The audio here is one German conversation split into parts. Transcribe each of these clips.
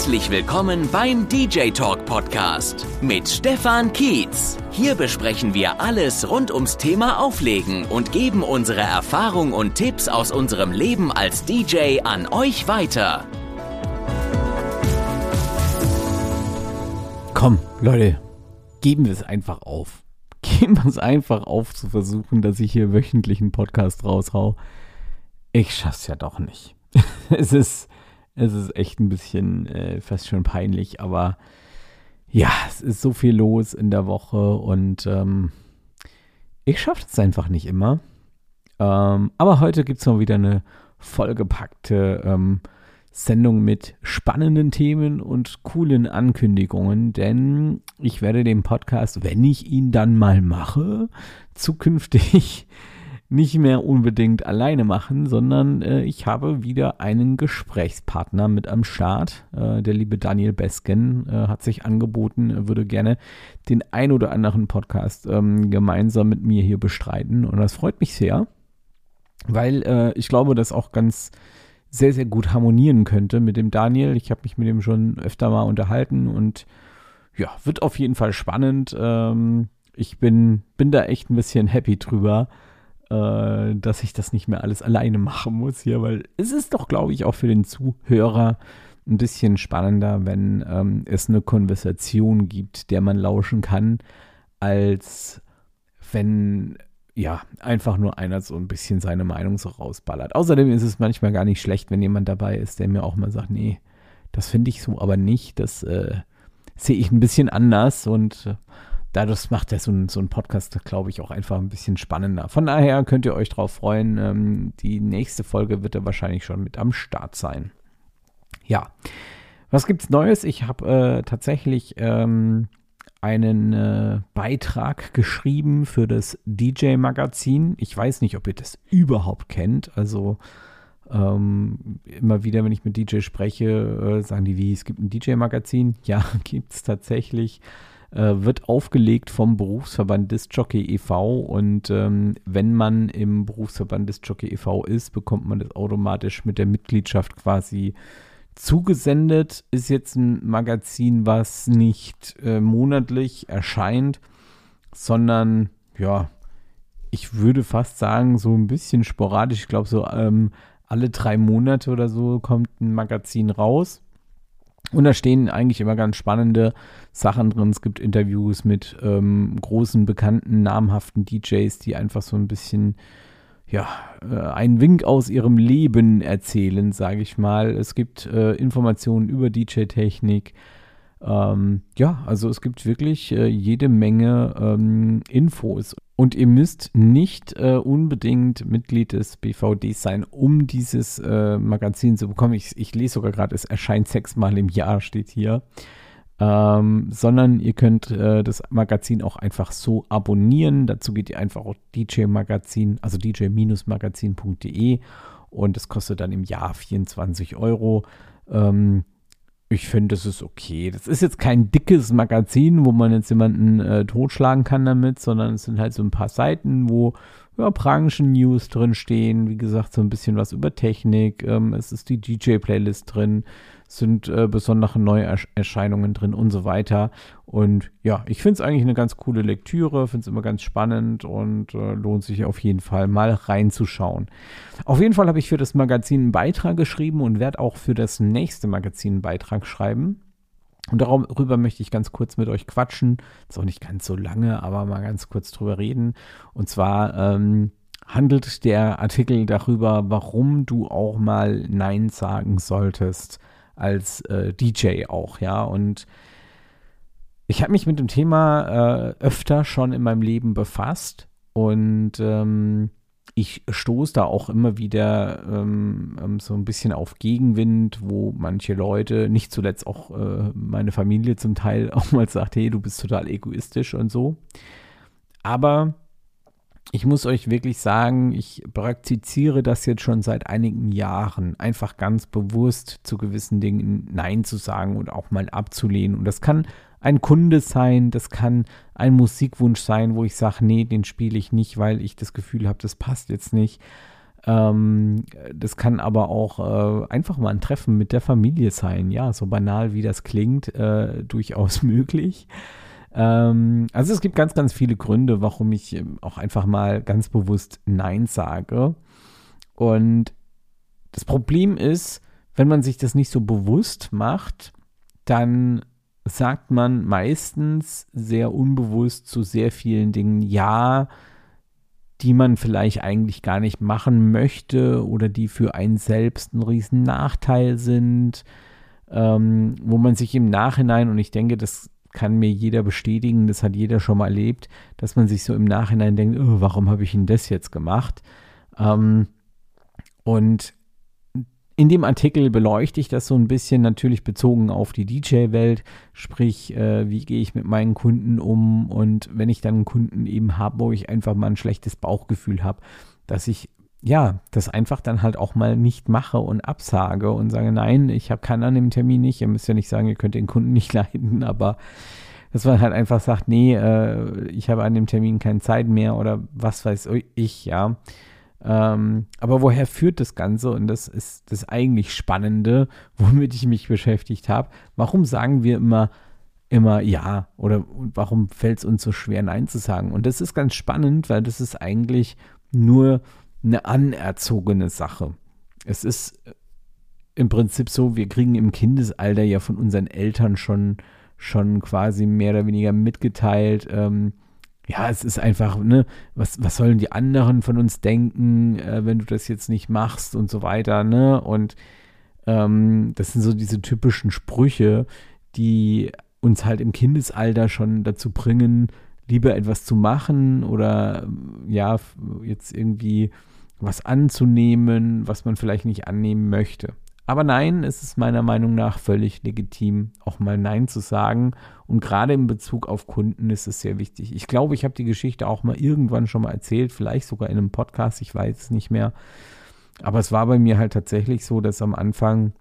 Herzlich willkommen beim DJ Talk Podcast mit Stefan Kietz. Hier besprechen wir alles rund ums Thema Auflegen und geben unsere Erfahrung und Tipps aus unserem Leben als DJ an euch weiter. Komm, Leute, geben wir es einfach auf. Geben wir es einfach auf zu versuchen, dass ich hier wöchentlich einen Podcast raushau. Ich schaff's ja doch nicht. es ist es ist echt ein bisschen äh, fast schon peinlich, aber ja, es ist so viel los in der Woche und ähm, ich schaffe es einfach nicht immer. Ähm, aber heute gibt es mal wieder eine vollgepackte ähm, Sendung mit spannenden Themen und coolen Ankündigungen, denn ich werde den Podcast, wenn ich ihn dann mal mache, zukünftig nicht mehr unbedingt alleine machen, sondern äh, ich habe wieder einen Gesprächspartner mit am Start. Äh, der liebe Daniel Besken äh, hat sich angeboten, würde gerne den ein oder anderen Podcast ähm, gemeinsam mit mir hier bestreiten. Und das freut mich sehr, weil äh, ich glaube, das auch ganz sehr, sehr gut harmonieren könnte mit dem Daniel. Ich habe mich mit ihm schon öfter mal unterhalten und ja, wird auf jeden Fall spannend. Ähm, ich bin, bin da echt ein bisschen happy drüber äh, dass ich das nicht mehr alles alleine machen muss hier, weil es ist doch, glaube ich, auch für den Zuhörer ein bisschen spannender, wenn ähm, es eine Konversation gibt, der man lauschen kann, als wenn ja, einfach nur einer so ein bisschen seine Meinung so rausballert. Außerdem ist es manchmal gar nicht schlecht, wenn jemand dabei ist, der mir auch mal sagt, nee, das finde ich so aber nicht, das äh, sehe ich ein bisschen anders und äh, dadurch macht ja so ein, so ein Podcast, glaube ich, auch einfach ein bisschen spannender. Von daher könnt ihr euch drauf freuen. Ähm, die nächste Folge wird ja wahrscheinlich schon mit am Start sein. Ja, was gibt's Neues? Ich habe äh, tatsächlich ähm, einen äh, Beitrag geschrieben für das DJ-Magazin. Ich weiß nicht, ob ihr das überhaupt kennt. Also ähm, immer wieder, wenn ich mit DJ spreche, äh, sagen die, wie, es gibt ein DJ-Magazin. Ja, gibt es tatsächlich äh, wird aufgelegt vom Berufsverband Discjockey e.V. Und ähm, wenn man im Berufsverband Discjockey e.V. ist, bekommt man das automatisch mit der Mitgliedschaft quasi zugesendet. Ist jetzt ein Magazin, was nicht äh, monatlich erscheint, sondern ja, ich würde fast sagen, so ein bisschen sporadisch. Ich glaube, so ähm, alle drei Monate oder so kommt ein Magazin raus. Und da stehen eigentlich immer ganz spannende Sachen drin. Es gibt Interviews mit ähm, großen, bekannten, namhaften DJs, die einfach so ein bisschen, ja, äh, einen Wink aus ihrem Leben erzählen, sage ich mal. Es gibt äh, Informationen über DJ-Technik. Ähm, ja, also es gibt wirklich äh, jede Menge ähm, Infos. Und ihr müsst nicht äh, unbedingt Mitglied des BVDs sein, um dieses äh, Magazin zu bekommen. Ich, ich lese sogar gerade, es erscheint sechsmal im Jahr, steht hier. Ähm, sondern ihr könnt äh, das Magazin auch einfach so abonnieren. Dazu geht ihr einfach auf DJ Magazin, also dj-magazin.de und es kostet dann im Jahr 24 Euro. Ähm, ich finde, das ist okay. Das ist jetzt kein dickes Magazin, wo man jetzt jemanden äh, totschlagen kann damit, sondern es sind halt so ein paar Seiten, wo ja, Branchen-News drin stehen. Wie gesagt, so ein bisschen was über Technik. Ähm, es ist die DJ-Playlist drin sind äh, besondere Neuerscheinungen drin und so weiter. Und ja, ich finde es eigentlich eine ganz coole Lektüre, finde es immer ganz spannend und äh, lohnt sich auf jeden Fall mal reinzuschauen. Auf jeden Fall habe ich für das Magazin einen Beitrag geschrieben und werde auch für das nächste Magazin einen Beitrag schreiben. Und darüber möchte ich ganz kurz mit euch quatschen. Ist auch nicht ganz so lange, aber mal ganz kurz drüber reden. Und zwar ähm, handelt der Artikel darüber, warum du auch mal Nein sagen solltest als äh, DJ auch, ja. Und ich habe mich mit dem Thema äh, öfter schon in meinem Leben befasst und ähm, ich stoße da auch immer wieder ähm, ähm, so ein bisschen auf Gegenwind, wo manche Leute, nicht zuletzt auch äh, meine Familie zum Teil auch mal sagt, hey, du bist total egoistisch und so. Aber ich muss euch wirklich sagen, ich praktiziere das jetzt schon seit einigen Jahren, einfach ganz bewusst zu gewissen Dingen Nein zu sagen und auch mal abzulehnen. Und das kann ein Kunde sein, das kann ein Musikwunsch sein, wo ich sage, nee, den spiele ich nicht, weil ich das Gefühl habe, das passt jetzt nicht. Ähm, das kann aber auch äh, einfach mal ein Treffen mit der Familie sein. Ja, so banal wie das klingt, äh, durchaus möglich. Ähm, also es gibt ganz, ganz viele Gründe, warum ich ähm, auch einfach mal ganz bewusst Nein sage. Und das Problem ist, wenn man sich das nicht so bewusst macht, dann sagt man meistens sehr unbewusst zu sehr vielen Dingen Ja, die man vielleicht eigentlich gar nicht machen möchte oder die für einen selbst ein riesen Nachteil sind, ähm, wo man sich im Nachhinein, und ich denke, das kann mir jeder bestätigen, das hat jeder schon mal erlebt, dass man sich so im Nachhinein denkt, oh, warum habe ich denn das jetzt gemacht? Ähm, und in dem Artikel beleuchte ich das so ein bisschen natürlich bezogen auf die DJ-Welt, sprich, äh, wie gehe ich mit meinen Kunden um und wenn ich dann einen Kunden eben habe, wo ich einfach mal ein schlechtes Bauchgefühl habe, dass ich ja, das einfach dann halt auch mal nicht mache und absage und sage, nein, ich habe kann an dem Termin nicht. Ihr müsst ja nicht sagen, ihr könnt den Kunden nicht leiden, aber dass man halt einfach sagt, nee, äh, ich habe an dem Termin keine Zeit mehr oder was weiß ich, ja. Ähm, aber woher führt das Ganze? Und das ist das eigentlich Spannende, womit ich mich beschäftigt habe. Warum sagen wir immer, immer ja? Oder warum fällt es uns so schwer, Nein zu sagen? Und das ist ganz spannend, weil das ist eigentlich nur eine anerzogene Sache. Es ist im Prinzip so, wir kriegen im Kindesalter ja von unseren Eltern schon, schon quasi mehr oder weniger mitgeteilt, ähm, ja, es ist einfach, ne, was, was sollen die anderen von uns denken, äh, wenn du das jetzt nicht machst und so weiter, ne? Und ähm, das sind so diese typischen Sprüche, die uns halt im Kindesalter schon dazu bringen, lieber etwas zu machen oder ja, jetzt irgendwie was anzunehmen, was man vielleicht nicht annehmen möchte. Aber nein, es ist meiner Meinung nach völlig legitim, auch mal Nein zu sagen. Und gerade in Bezug auf Kunden ist es sehr wichtig. Ich glaube, ich habe die Geschichte auch mal irgendwann schon mal erzählt, vielleicht sogar in einem Podcast, ich weiß es nicht mehr. Aber es war bei mir halt tatsächlich so, dass am Anfang,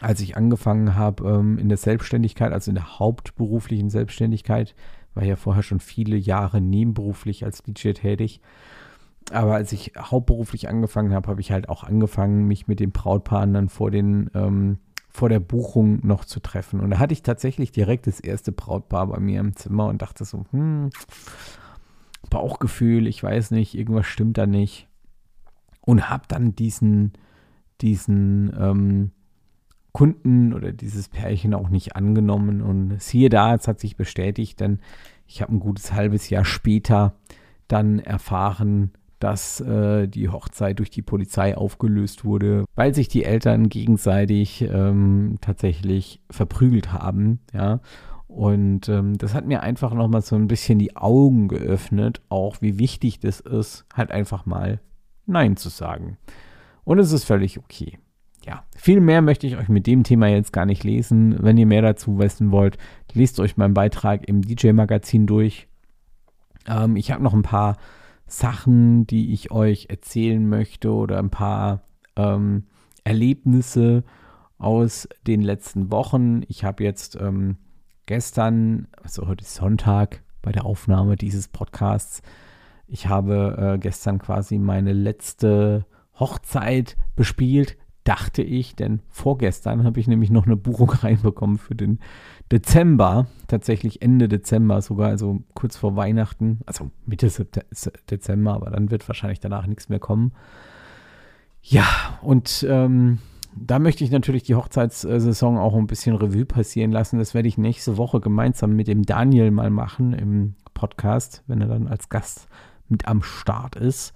als ich angefangen habe ähm, in der Selbstständigkeit, also in der hauptberuflichen Selbstständigkeit, war ja vorher schon viele Jahre nebenberuflich als DJ tätig, aber als ich hauptberuflich angefangen habe, habe ich halt auch angefangen, mich mit den Brautpaaren dann vor den ähm, vor der Buchung noch zu treffen. Und da hatte ich tatsächlich direkt das erste Brautpaar bei mir im Zimmer und dachte so, hm, Bauchgefühl, ich weiß nicht, irgendwas stimmt da nicht. Und habe dann diesen, diesen ähm, Kunden oder dieses Pärchen auch nicht angenommen. Und siehe da, es hat sich bestätigt, denn ich habe ein gutes halbes Jahr später dann erfahren, dass äh, die Hochzeit durch die Polizei aufgelöst wurde, weil sich die Eltern gegenseitig ähm, tatsächlich verprügelt haben, ja. Und ähm, das hat mir einfach nochmal so ein bisschen die Augen geöffnet, auch wie wichtig das ist, halt einfach mal Nein zu sagen. Und es ist völlig okay. Ja, viel mehr möchte ich euch mit dem Thema jetzt gar nicht lesen. Wenn ihr mehr dazu wissen wollt, lest euch meinen Beitrag im DJ-Magazin durch. Ähm, ich habe noch ein paar Sachen, die ich euch erzählen möchte oder ein paar ähm, Erlebnisse aus den letzten Wochen. Ich habe jetzt ähm, gestern, also heute ist Sonntag bei der Aufnahme dieses Podcasts, ich habe äh, gestern quasi meine letzte Hochzeit bespielt dachte ich, denn vorgestern habe ich nämlich noch eine Buchung reinbekommen für den Dezember, tatsächlich Ende Dezember sogar, also kurz vor Weihnachten, also Mitte Dezember, aber dann wird wahrscheinlich danach nichts mehr kommen. Ja, und ähm, da möchte ich natürlich die Hochzeitssaison auch ein bisschen Revue passieren lassen. Das werde ich nächste Woche gemeinsam mit dem Daniel mal machen im Podcast, wenn er dann als Gast mit am Start ist.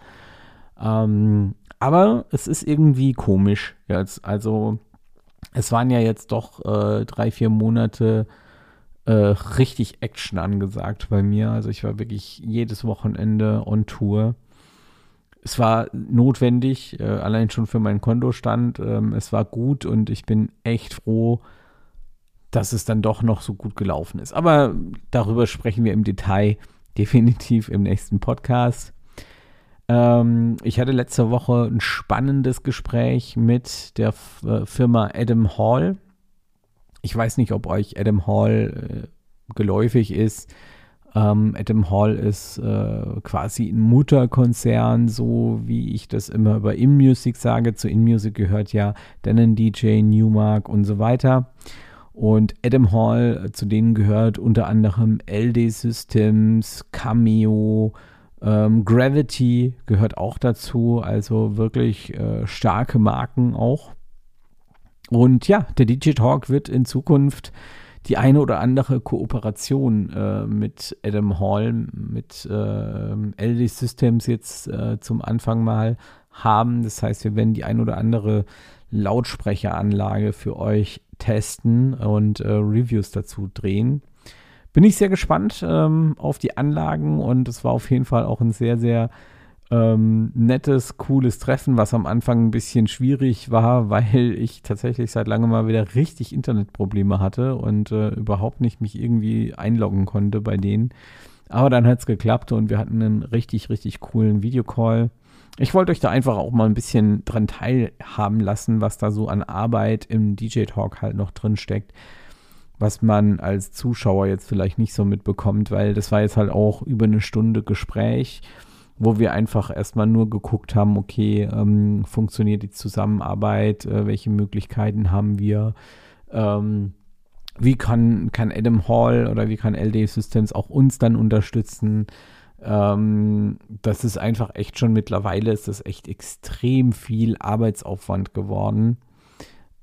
Ähm, aber es ist irgendwie komisch jetzt. Also, es waren ja jetzt doch äh, drei, vier Monate äh, richtig Action angesagt bei mir. Also, ich war wirklich jedes Wochenende on Tour. Es war notwendig, äh, allein schon für meinen Kontostand. Ähm, es war gut und ich bin echt froh, dass es dann doch noch so gut gelaufen ist. Aber darüber sprechen wir im Detail definitiv im nächsten Podcast. Ähm, ich hatte letzte Woche ein spannendes Gespräch mit der F äh, Firma Adam Hall. Ich weiß nicht, ob euch Adam Hall äh, geläufig ist. Ähm, Adam Hall ist äh, quasi ein Mutterkonzern, so wie ich das immer über InMusic sage. Zu InMusic gehört ja Denon DJ, Newmark und so weiter. Und Adam Hall, äh, zu denen gehört unter anderem LD Systems, Cameo, ähm, Gravity gehört auch dazu. Also wirklich äh, starke Marken auch. Und ja, der DJ Talk wird in Zukunft die eine oder andere Kooperation äh, mit Adam Hall, mit äh, LD Systems jetzt äh, zum Anfang mal haben. Das heißt, wir werden die eine oder andere Lautsprecheranlage für euch testen und äh, Reviews dazu drehen. Bin ich sehr gespannt ähm, auf die Anlagen und es war auf jeden Fall auch ein sehr, sehr ähm, nettes, cooles Treffen, was am Anfang ein bisschen schwierig war, weil ich tatsächlich seit langem mal wieder richtig Internetprobleme hatte und äh, überhaupt nicht mich irgendwie einloggen konnte bei denen. Aber dann hat es geklappt und wir hatten einen richtig, richtig coolen Videocall. Ich wollte euch da einfach auch mal ein bisschen dran teilhaben lassen, was da so an Arbeit im DJ-Talk halt noch drin steckt, was man als Zuschauer jetzt vielleicht nicht so mitbekommt, weil das war jetzt halt auch über eine Stunde Gespräch, wo wir einfach erstmal nur geguckt haben, okay, ähm, funktioniert die Zusammenarbeit, äh, welche Möglichkeiten haben wir, ähm, wie kann, kann Adam Hall oder wie kann LD Systems auch uns dann unterstützen, ähm, das ist einfach echt schon mittlerweile ist das echt extrem viel Arbeitsaufwand geworden.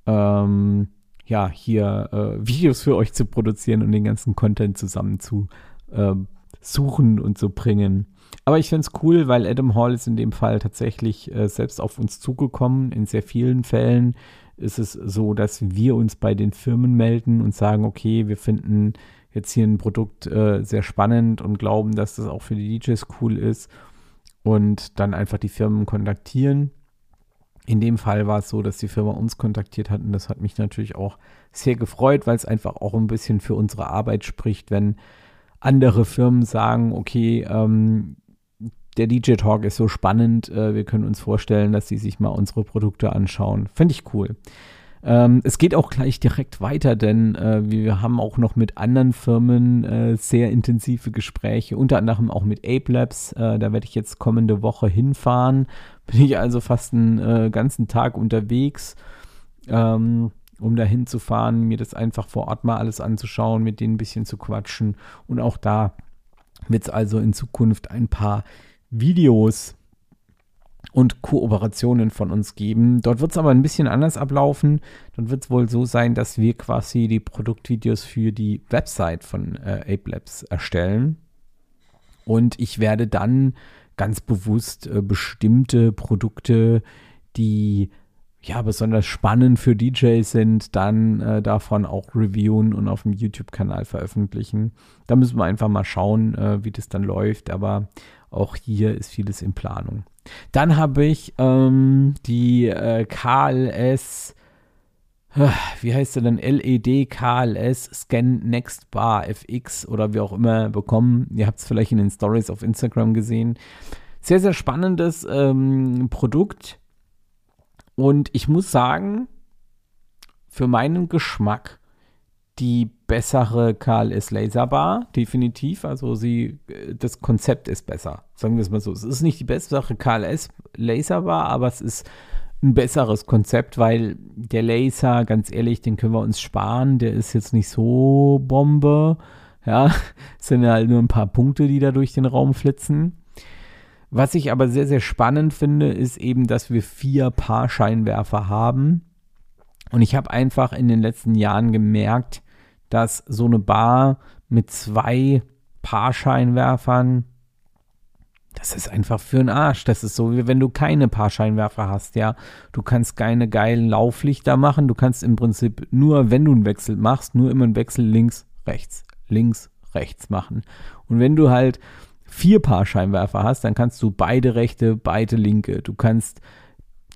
Ähm, ja, hier äh, Videos für euch zu produzieren und den ganzen Content zusammen zu äh, suchen und zu bringen. Aber ich finde es cool, weil Adam Hall ist in dem Fall tatsächlich äh, selbst auf uns zugekommen. In sehr vielen Fällen ist es so, dass wir uns bei den Firmen melden und sagen, okay, wir finden jetzt hier ein Produkt äh, sehr spannend und glauben, dass das auch für die DJs cool ist und dann einfach die Firmen kontaktieren. In dem Fall war es so, dass die Firma uns kontaktiert hat und das hat mich natürlich auch sehr gefreut, weil es einfach auch ein bisschen für unsere Arbeit spricht, wenn andere Firmen sagen, okay, ähm, der DJ Talk ist so spannend, äh, wir können uns vorstellen, dass sie sich mal unsere Produkte anschauen. Finde ich cool. Ähm, es geht auch gleich direkt weiter, denn äh, wir haben auch noch mit anderen Firmen äh, sehr intensive Gespräche, unter anderem auch mit Ape Labs. Äh, da werde ich jetzt kommende Woche hinfahren. Bin ich also fast einen äh, ganzen Tag unterwegs, ähm, um da hinzufahren, mir das einfach vor Ort mal alles anzuschauen, mit denen ein bisschen zu quatschen. Und auch da wird es also in Zukunft ein paar Videos und Kooperationen von uns geben. Dort wird es aber ein bisschen anders ablaufen. Dort wird es wohl so sein, dass wir quasi die Produktvideos für die Website von äh, Ape Labs erstellen. Und ich werde dann ganz bewusst äh, bestimmte Produkte, die ja besonders spannend für DJs sind, dann äh, davon auch reviewen und auf dem YouTube-Kanal veröffentlichen. Da müssen wir einfach mal schauen, äh, wie das dann läuft. Aber auch hier ist vieles in Planung. Dann habe ich ähm, die äh, KLS, äh, wie heißt sie denn? LED KLS Scan Next Bar FX oder wie auch immer bekommen. Ihr habt es vielleicht in den Stories auf Instagram gesehen. Sehr, sehr spannendes ähm, Produkt. Und ich muss sagen, für meinen Geschmack die bessere KLS Laserbar, definitiv. Also sie, äh, das Konzept ist besser. Sagen wir es mal so. Es ist nicht die bessere KLS Laserbar, aber es ist ein besseres Konzept, weil der Laser, ganz ehrlich, den können wir uns sparen. Der ist jetzt nicht so Bombe. Ja, es sind halt nur ein paar Punkte, die da durch den Raum flitzen. Was ich aber sehr, sehr spannend finde, ist eben, dass wir vier Paar Scheinwerfer haben. Und ich habe einfach in den letzten Jahren gemerkt, dass so eine Bar mit zwei Paarscheinwerfern, das ist einfach für den Arsch. Das ist so, wie wenn du keine Paarscheinwerfer hast, ja. Du kannst keine geilen Lauflichter machen. Du kannst im Prinzip nur, wenn du einen Wechsel machst, nur immer einen Wechsel links, rechts, links, rechts machen. Und wenn du halt vier Paarscheinwerfer hast, dann kannst du beide rechte, beide linke. Du kannst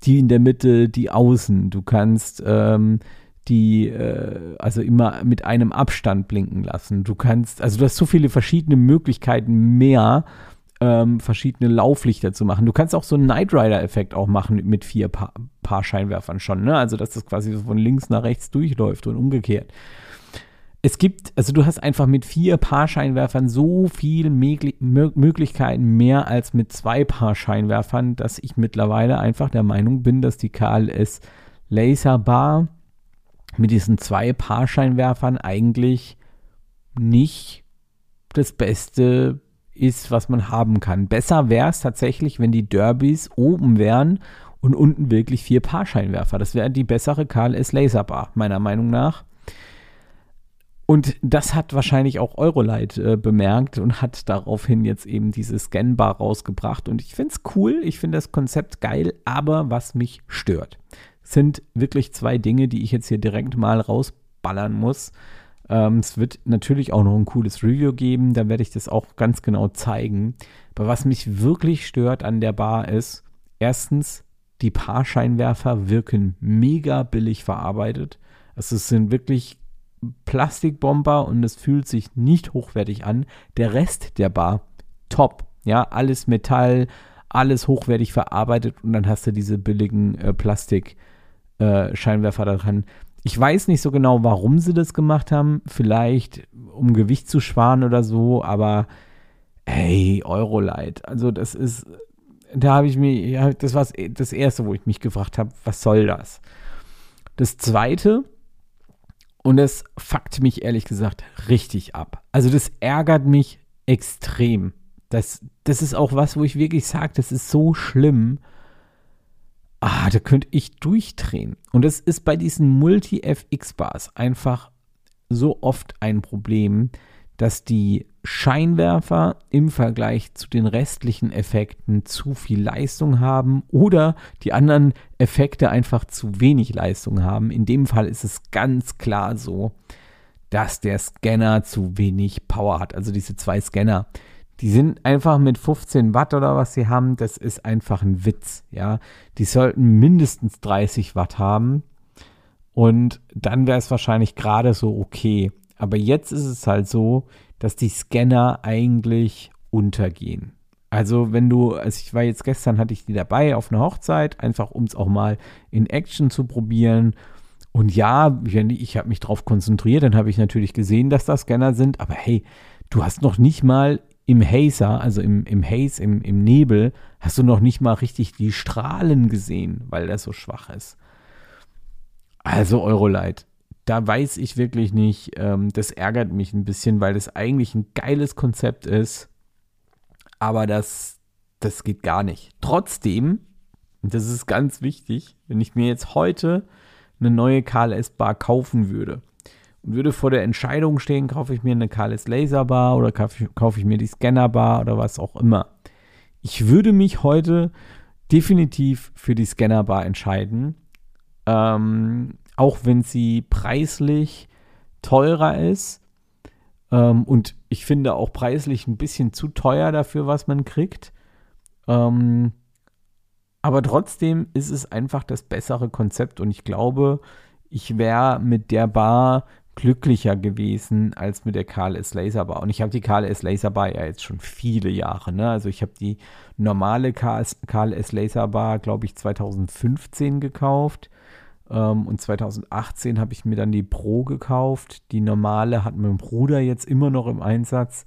die in der Mitte, die außen. Du kannst ähm, die äh, also immer mit einem Abstand blinken lassen. Du kannst, also du hast so viele verschiedene Möglichkeiten mehr, ähm, verschiedene Lauflichter zu machen. Du kannst auch so einen Night Rider-Effekt auch machen mit vier pa Paar Scheinwerfern schon, ne? Also dass das quasi so von links nach rechts durchläuft und umgekehrt. es gibt, also du hast einfach mit vier Paar-Scheinwerfern so viele Möglichkeiten mehr als mit zwei Paar-Scheinwerfern, dass ich mittlerweile einfach der Meinung bin, dass die KLS Laserbar mit diesen zwei Paar-Scheinwerfern eigentlich nicht das Beste ist, was man haben kann. Besser wäre es tatsächlich, wenn die Derbys oben wären und unten wirklich vier Paar-Scheinwerfer. Das wäre die bessere KLS Laserbar, meiner Meinung nach. Und das hat wahrscheinlich auch Eurolight äh, bemerkt und hat daraufhin jetzt eben diese Scanbar rausgebracht. Und ich finde es cool, ich finde das Konzept geil, aber was mich stört, sind wirklich zwei Dinge, die ich jetzt hier direkt mal rausballern muss. Ähm, es wird natürlich auch noch ein cooles Review geben, da werde ich das auch ganz genau zeigen. Aber was mich wirklich stört an der Bar ist, erstens, die Paarscheinwerfer wirken mega billig verarbeitet. Also es sind wirklich Plastikbomber und es fühlt sich nicht hochwertig an. Der Rest der Bar, top. Ja, alles Metall, alles hochwertig verarbeitet und dann hast du diese billigen äh, Plastik-Scheinwerfer äh, dran. Ich weiß nicht so genau, warum sie das gemacht haben. Vielleicht um Gewicht zu sparen oder so, aber hey, Eurolight. Also das ist, da habe ich mir, das war das Erste, wo ich mich gefragt habe, was soll das? Das Zweite, und das fuckt mich ehrlich gesagt richtig ab. Also das ärgert mich extrem. Das, das ist auch was, wo ich wirklich sage, das ist so schlimm. Ah, da könnte ich durchdrehen. Und das ist bei diesen Multi-FX-Bars einfach so oft ein Problem, dass die Scheinwerfer im Vergleich zu den restlichen Effekten zu viel Leistung haben oder die anderen Effekte einfach zu wenig Leistung haben. In dem Fall ist es ganz klar so, dass der Scanner zu wenig Power hat. Also diese zwei Scanner, die sind einfach mit 15 Watt oder was sie haben, das ist einfach ein Witz, ja. Die sollten mindestens 30 Watt haben und dann wäre es wahrscheinlich gerade so okay. Aber jetzt ist es halt so, dass die Scanner eigentlich untergehen. Also wenn du, also ich war jetzt gestern, hatte ich die dabei auf einer Hochzeit, einfach um es auch mal in Action zu probieren. Und ja, ich habe mich darauf konzentriert, dann habe ich natürlich gesehen, dass das Scanner sind, aber hey, du hast noch nicht mal im Hazer, also im, im Haze, im, im Nebel, hast du noch nicht mal richtig die Strahlen gesehen, weil der so schwach ist. Also Eurolight da weiß ich wirklich nicht. Ähm, das ärgert mich ein bisschen, weil das eigentlich ein geiles Konzept ist. Aber das, das geht gar nicht. Trotzdem, das ist ganz wichtig, wenn ich mir jetzt heute eine neue KLS-Bar kaufen würde und würde vor der Entscheidung stehen, kaufe ich mir eine KLS Laserbar oder kaufe, kaufe ich mir die Scannerbar oder was auch immer. Ich würde mich heute definitiv für die Scannerbar entscheiden. Ähm, auch wenn sie preislich teurer ist. Ähm, und ich finde auch preislich ein bisschen zu teuer dafür, was man kriegt. Ähm, aber trotzdem ist es einfach das bessere Konzept und ich glaube, ich wäre mit der Bar glücklicher gewesen als mit der KLS Laserbar. Und ich habe die KLS Laserbar ja jetzt schon viele Jahre. Ne? Also ich habe die normale KLS, KLS Laserbar, glaube ich, 2015 gekauft. Ähm, und 2018 habe ich mir dann die Pro gekauft. Die normale hat mein Bruder jetzt immer noch im Einsatz.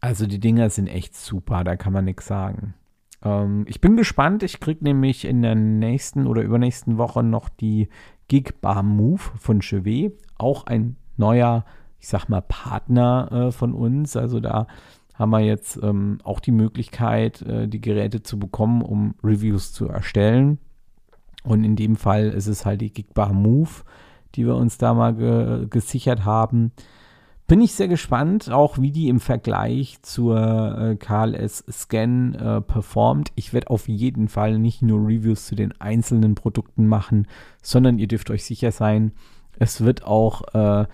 Also die Dinger sind echt super, da kann man nichts sagen. Ähm, ich bin gespannt. Ich kriege nämlich in der nächsten oder übernächsten Woche noch die Gig Bar Move von Chevet. Auch ein neuer, ich sag mal, Partner äh, von uns. Also da haben wir jetzt ähm, auch die Möglichkeit, äh, die Geräte zu bekommen, um Reviews zu erstellen. Und in dem Fall ist es halt die Gigbar Move, die wir uns da mal ge gesichert haben. Bin ich sehr gespannt, auch wie die im Vergleich zur äh, KLS Scan äh, performt. Ich werde auf jeden Fall nicht nur Reviews zu den einzelnen Produkten machen, sondern ihr dürft euch sicher sein, es wird auch äh,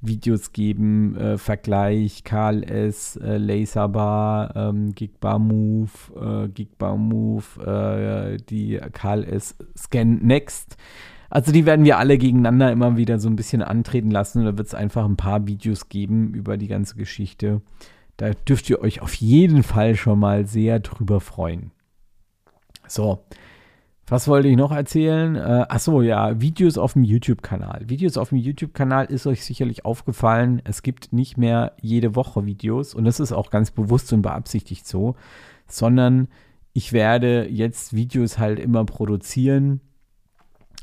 Videos geben, äh, Vergleich, KLS, äh, Laserbar, ähm, Gigbar Move, äh, Gigbar Move, äh, die KLS Scan Next. Also die werden wir alle gegeneinander immer wieder so ein bisschen antreten lassen. Da wird es einfach ein paar Videos geben über die ganze Geschichte. Da dürft ihr euch auf jeden Fall schon mal sehr drüber freuen. So, Was wollte ich noch erzählen? Äh, achso, ja, Videos auf dem YouTube-Kanal. Videos auf dem YouTube-Kanal ist euch sicherlich aufgefallen. Es gibt nicht mehr jede Woche Videos und das ist auch ganz bewusst und beabsichtigt so, sondern ich werde jetzt Videos halt immer produzieren,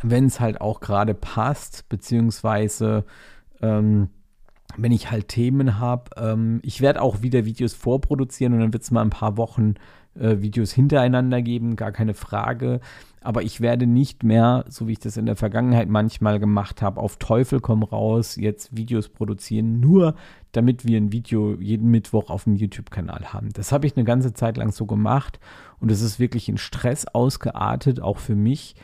wenn es halt auch gerade passt, beziehungsweise ähm, wenn ich halt Themen habe. Ähm, ich werde auch wieder Videos vorproduzieren und dann wird es mal ein paar Wochen äh, Videos hintereinander geben, gar keine Frage. Aber ich werde nicht mehr, so wie ich das in der Vergangenheit manchmal gemacht habe, auf Teufel komm raus, jetzt Videos produzieren, nur damit wir ein Video jeden Mittwoch auf dem YouTube-Kanal haben. Das habe ich eine ganze Zeit lang so gemacht und es ist wirklich in Stress ausgeartet, auch für mich,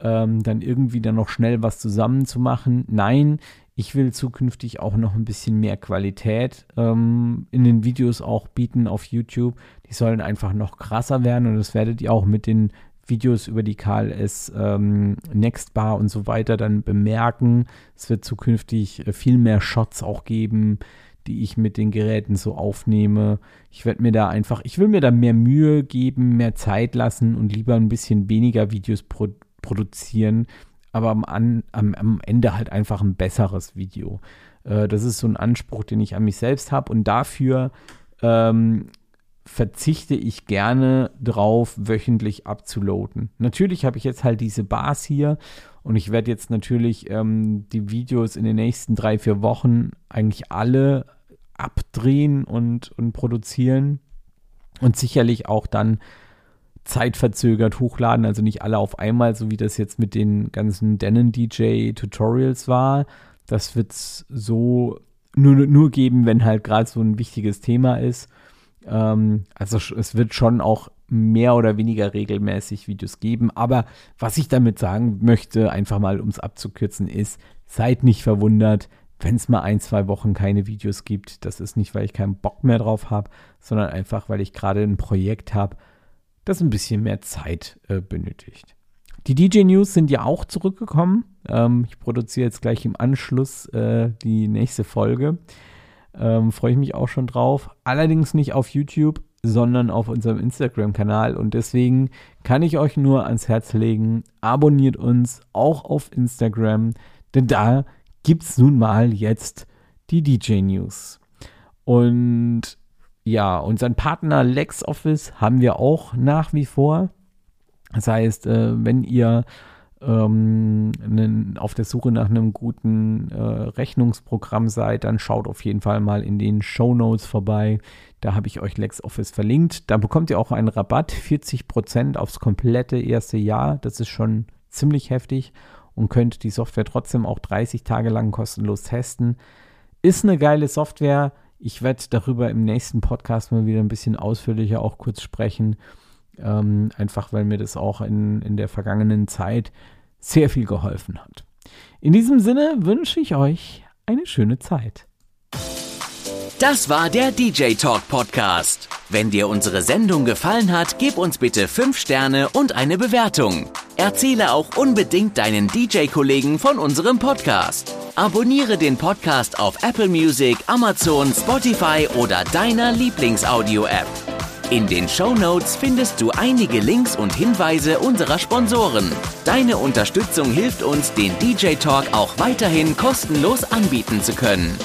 ähm, dann irgendwie dann noch schnell was zusammenzumachen. Nein, ich will zukünftig auch noch ein bisschen mehr Qualität ähm, in den Videos auch bieten auf YouTube. Die sollen einfach noch krasser werden und das werdet ihr auch mit den Videos über die KLS ähm, Nextbar und so weiter dann bemerken. Es wird zukünftig äh, viel mehr Shots auch geben, die ich mit den Geräten so aufnehme. Ich werde mir da einfach, ich will mir da mehr Mühe geben, mehr Zeit lassen und lieber ein bisschen weniger Videos pro, produzieren, aber am, am, am Ende halt einfach ein besseres Video. Äh, das ist so ein Anspruch, den ich an mich selbst habe und dafür ähm, verzichte ich gerne drauf, wöchentlich abzuloaden. Natürlich habe ich jetzt halt diese Bars hier und ich werde jetzt natürlich ähm, die Videos in den nächsten drei, vier Wochen eigentlich alle abdrehen und, und produzieren und sicherlich auch dann zeitverzögert hochladen, also nicht alle auf einmal, so wie das jetzt mit den ganzen Denon DJ Tutorials war. Das wird es so nur, nur geben, wenn halt gerade so ein wichtiges Thema ist. Ähm, also es wird schon auch mehr oder weniger regelmäßig Videos geben. Aber was ich damit sagen möchte, einfach mal um es abzukürzen, ist, seid nicht verwundert, wenn es mal ein, zwei Wochen keine Videos gibt. Das ist nicht, weil ich keinen Bock mehr drauf habe, sondern einfach, weil ich gerade ein Projekt habe, das ein bisschen mehr Zeit äh, benötigt. Die DJ News sind ja auch zurückgekommen. Ähm, ich produziere jetzt gleich im Anschluss äh, die nächste Folge. Ähm, Freue ich mich auch schon drauf. Allerdings nicht auf YouTube, sondern auf unserem Instagram-Kanal. Und deswegen kann ich euch nur ans Herz legen, abonniert uns auch auf Instagram, denn da gibt es nun mal jetzt die DJ News. Und ja, unseren Partner LexOffice haben wir auch nach wie vor. Das heißt, äh, wenn ihr ähm, auf der Suche nach einem guten äh, Rechnungsprogramm seid, dann schaut auf jeden Fall mal in den Show Notes vorbei. Da habe ich euch LexOffice verlinkt. Da bekommt ihr auch einen Rabatt, 40% aufs komplette erste Jahr. Das ist schon ziemlich heftig und könnt die Software trotzdem auch 30 Tage lang kostenlos testen. Ist eine geile Software ich werde darüber im nächsten Podcast mal wieder ein bisschen ausführlicher auch kurz sprechen. Ähm, einfach weil mir das auch in, in der vergangenen Zeit sehr viel geholfen hat. In diesem Sinne wünsche ich euch eine schöne Zeit. Das war der DJ Talk Podcast. Wenn dir unsere Sendung gefallen hat, gib uns bitte 5 Sterne und eine Bewertung. Erzähle auch unbedingt deinen DJ-Kollegen von unserem Podcast. Abonniere den Podcast auf Apple Music, Amazon, Spotify oder deiner Lieblingsaudio-App. In den Show Notes findest du einige Links und Hinweise unserer Sponsoren. Deine Unterstützung hilft uns, den DJ Talk auch weiterhin kostenlos anbieten zu können.